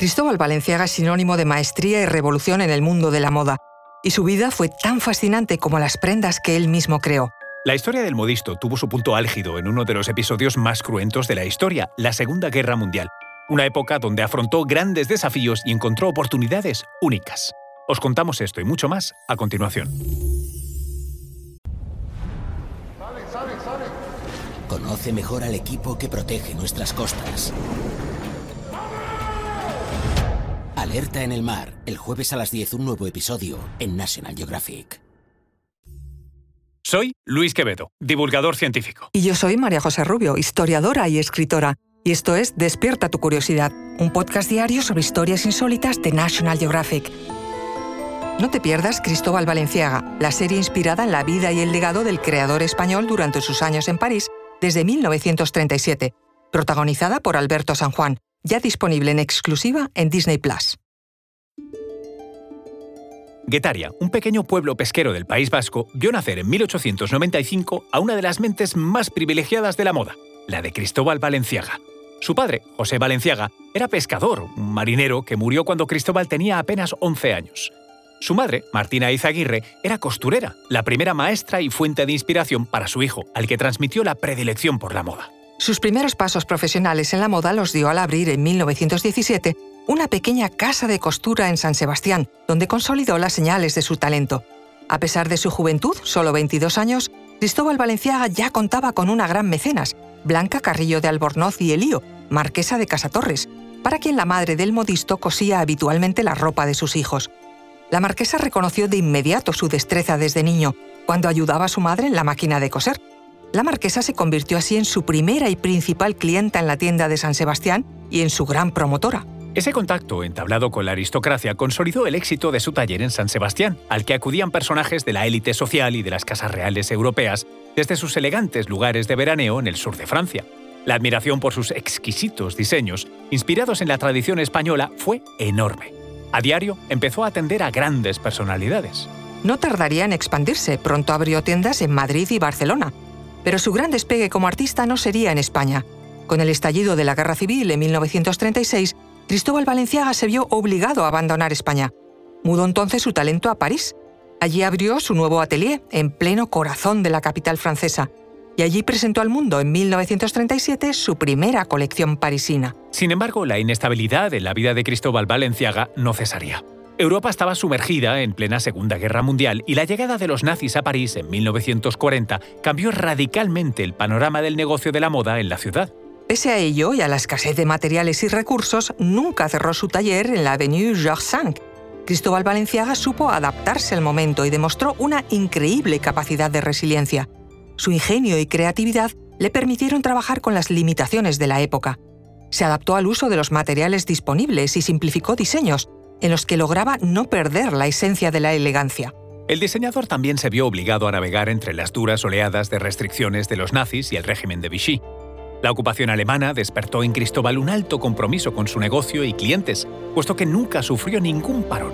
Cristóbal Valenciaga es sinónimo de maestría y revolución en el mundo de la moda, y su vida fue tan fascinante como las prendas que él mismo creó. La historia del modisto tuvo su punto álgido en uno de los episodios más cruentos de la historia, la Segunda Guerra Mundial, una época donde afrontó grandes desafíos y encontró oportunidades únicas. Os contamos esto y mucho más a continuación. Conoce mejor al equipo que protege nuestras costas. Alerta en el mar, el jueves a las 10 un nuevo episodio en National Geographic. Soy Luis Quevedo, divulgador científico. Y yo soy María José Rubio, historiadora y escritora. Y esto es Despierta tu curiosidad, un podcast diario sobre historias insólitas de National Geographic. No te pierdas Cristóbal Valenciaga, la serie inspirada en la vida y el legado del creador español durante sus años en París desde 1937, protagonizada por Alberto San Juan, ya disponible en exclusiva en Disney Plus. Guetaria, un pequeño pueblo pesquero del País Vasco, vio nacer en 1895 a una de las mentes más privilegiadas de la moda, la de Cristóbal Valenciaga. Su padre, José Valenciaga, era pescador, un marinero que murió cuando Cristóbal tenía apenas 11 años. Su madre, Martina Izaguirre, era costurera, la primera maestra y fuente de inspiración para su hijo, al que transmitió la predilección por la moda. Sus primeros pasos profesionales en la moda los dio al abrir en 1917 una pequeña casa de costura en San Sebastián, donde consolidó las señales de su talento. A pesar de su juventud, solo 22 años, Cristóbal Valenciaga ya contaba con una gran mecenas, Blanca Carrillo de Albornoz y Elío, marquesa de Casatorres, para quien la madre del modisto cosía habitualmente la ropa de sus hijos. La marquesa reconoció de inmediato su destreza desde niño, cuando ayudaba a su madre en la máquina de coser, la marquesa se convirtió así en su primera y principal clienta en la tienda de San Sebastián y en su gran promotora. Ese contacto entablado con la aristocracia consolidó el éxito de su taller en San Sebastián, al que acudían personajes de la élite social y de las casas reales europeas desde sus elegantes lugares de veraneo en el sur de Francia. La admiración por sus exquisitos diseños, inspirados en la tradición española, fue enorme. A diario empezó a atender a grandes personalidades. No tardaría en expandirse, pronto abrió tiendas en Madrid y Barcelona, pero su gran despegue como artista no sería en España. Con el estallido de la Guerra Civil en 1936, Cristóbal Valenciaga se vio obligado a abandonar España. Mudó entonces su talento a París. Allí abrió su nuevo atelier, en pleno corazón de la capital francesa, y allí presentó al mundo en 1937 su primera colección parisina. Sin embargo, la inestabilidad en la vida de Cristóbal Valenciaga no cesaría. Europa estaba sumergida en plena Segunda Guerra Mundial y la llegada de los nazis a París en 1940 cambió radicalmente el panorama del negocio de la moda en la ciudad. Pese a ello y a la escasez de materiales y recursos, nunca cerró su taller en la Avenue Georges V. Cristóbal Valenciaga supo adaptarse al momento y demostró una increíble capacidad de resiliencia. Su ingenio y creatividad le permitieron trabajar con las limitaciones de la época. Se adaptó al uso de los materiales disponibles y simplificó diseños, en los que lograba no perder la esencia de la elegancia. El diseñador también se vio obligado a navegar entre las duras oleadas de restricciones de los nazis y el régimen de Vichy. La ocupación alemana despertó en Cristóbal un alto compromiso con su negocio y clientes, puesto que nunca sufrió ningún parón.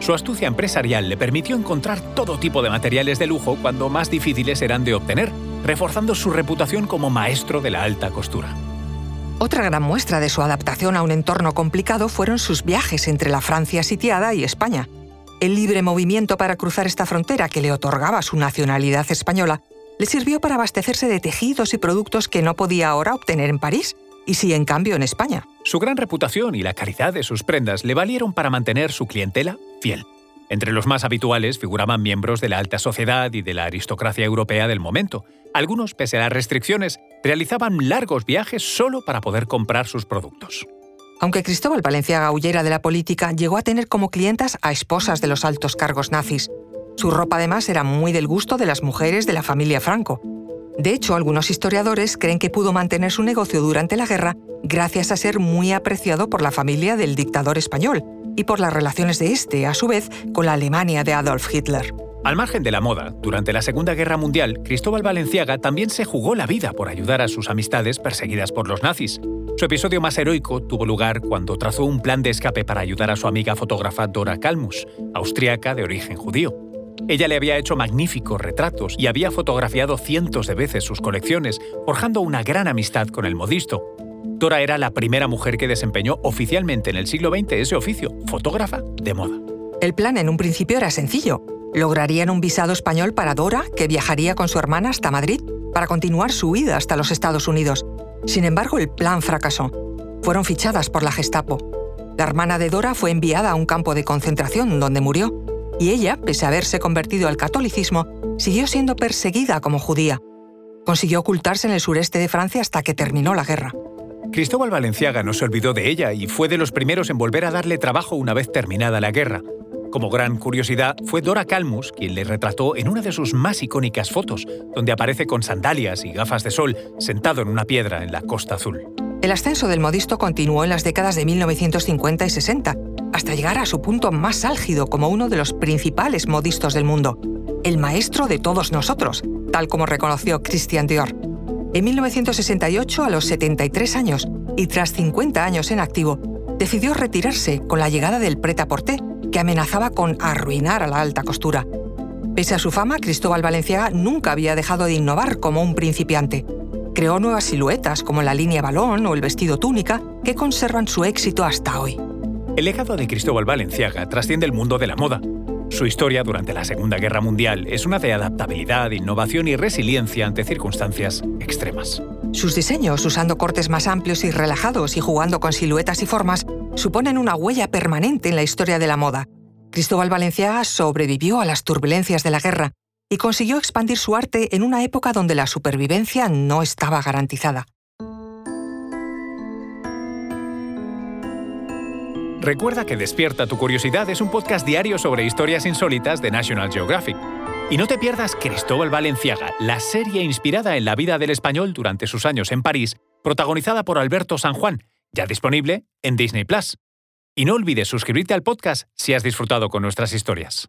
Su astucia empresarial le permitió encontrar todo tipo de materiales de lujo cuando más difíciles eran de obtener, reforzando su reputación como maestro de la alta costura. Otra gran muestra de su adaptación a un entorno complicado fueron sus viajes entre la Francia sitiada y España. El libre movimiento para cruzar esta frontera que le otorgaba su nacionalidad española le sirvió para abastecerse de tejidos y productos que no podía ahora obtener en París, y sí en cambio en España. Su gran reputación y la calidad de sus prendas le valieron para mantener su clientela fiel. Entre los más habituales figuraban miembros de la alta sociedad y de la aristocracia europea del momento. Algunos, pese a las restricciones, realizaban largos viajes solo para poder comprar sus productos. Aunque Cristóbal Valenciaga huyera de la política, llegó a tener como clientas a esposas de los altos cargos nazis. Su ropa además era muy del gusto de las mujeres de la familia Franco. De hecho, algunos historiadores creen que pudo mantener su negocio durante la guerra gracias a ser muy apreciado por la familia del dictador español y por las relaciones de este, a su vez, con la Alemania de Adolf Hitler. Al margen de la moda, durante la Segunda Guerra Mundial, Cristóbal Valenciaga también se jugó la vida por ayudar a sus amistades perseguidas por los nazis. Su episodio más heroico tuvo lugar cuando trazó un plan de escape para ayudar a su amiga fotógrafa Dora Kalmus, austríaca de origen judío. Ella le había hecho magníficos retratos y había fotografiado cientos de veces sus colecciones, forjando una gran amistad con el modisto. Dora era la primera mujer que desempeñó oficialmente en el siglo XX ese oficio, fotógrafa de moda. El plan en un principio era sencillo. Lograrían un visado español para Dora, que viajaría con su hermana hasta Madrid para continuar su huida hasta los Estados Unidos. Sin embargo, el plan fracasó. Fueron fichadas por la Gestapo. La hermana de Dora fue enviada a un campo de concentración donde murió, y ella, pese a haberse convertido al catolicismo, siguió siendo perseguida como judía. Consiguió ocultarse en el sureste de Francia hasta que terminó la guerra. Cristóbal Valenciaga no se olvidó de ella y fue de los primeros en volver a darle trabajo una vez terminada la guerra. Como gran curiosidad, fue Dora Calmus quien le retrató en una de sus más icónicas fotos, donde aparece con sandalias y gafas de sol, sentado en una piedra en la Costa Azul. El ascenso del modisto continuó en las décadas de 1950 y 60, hasta llegar a su punto más álgido como uno de los principales modistos del mundo, el maestro de todos nosotros, tal como reconoció Christian Dior. En 1968, a los 73 años y tras 50 años en activo, decidió retirarse con la llegada del prêt-à-porter, que amenazaba con arruinar a la alta costura. Pese a su fama, Cristóbal Valenciaga nunca había dejado de innovar como un principiante. Creó nuevas siluetas como la línea balón o el vestido túnica que conservan su éxito hasta hoy. El legado de Cristóbal Valenciaga trasciende el mundo de la moda. Su historia durante la Segunda Guerra Mundial es una de adaptabilidad, innovación y resiliencia ante circunstancias extremas. Sus diseños, usando cortes más amplios y relajados y jugando con siluetas y formas, suponen una huella permanente en la historia de la moda. Cristóbal Valenciaga sobrevivió a las turbulencias de la guerra y consiguió expandir su arte en una época donde la supervivencia no estaba garantizada. Recuerda que Despierta tu Curiosidad es un podcast diario sobre historias insólitas de National Geographic. Y no te pierdas Cristóbal Valenciaga, la serie inspirada en la vida del español durante sus años en París, protagonizada por Alberto San Juan, ya disponible en Disney Plus. Y no olvides suscribirte al podcast si has disfrutado con nuestras historias.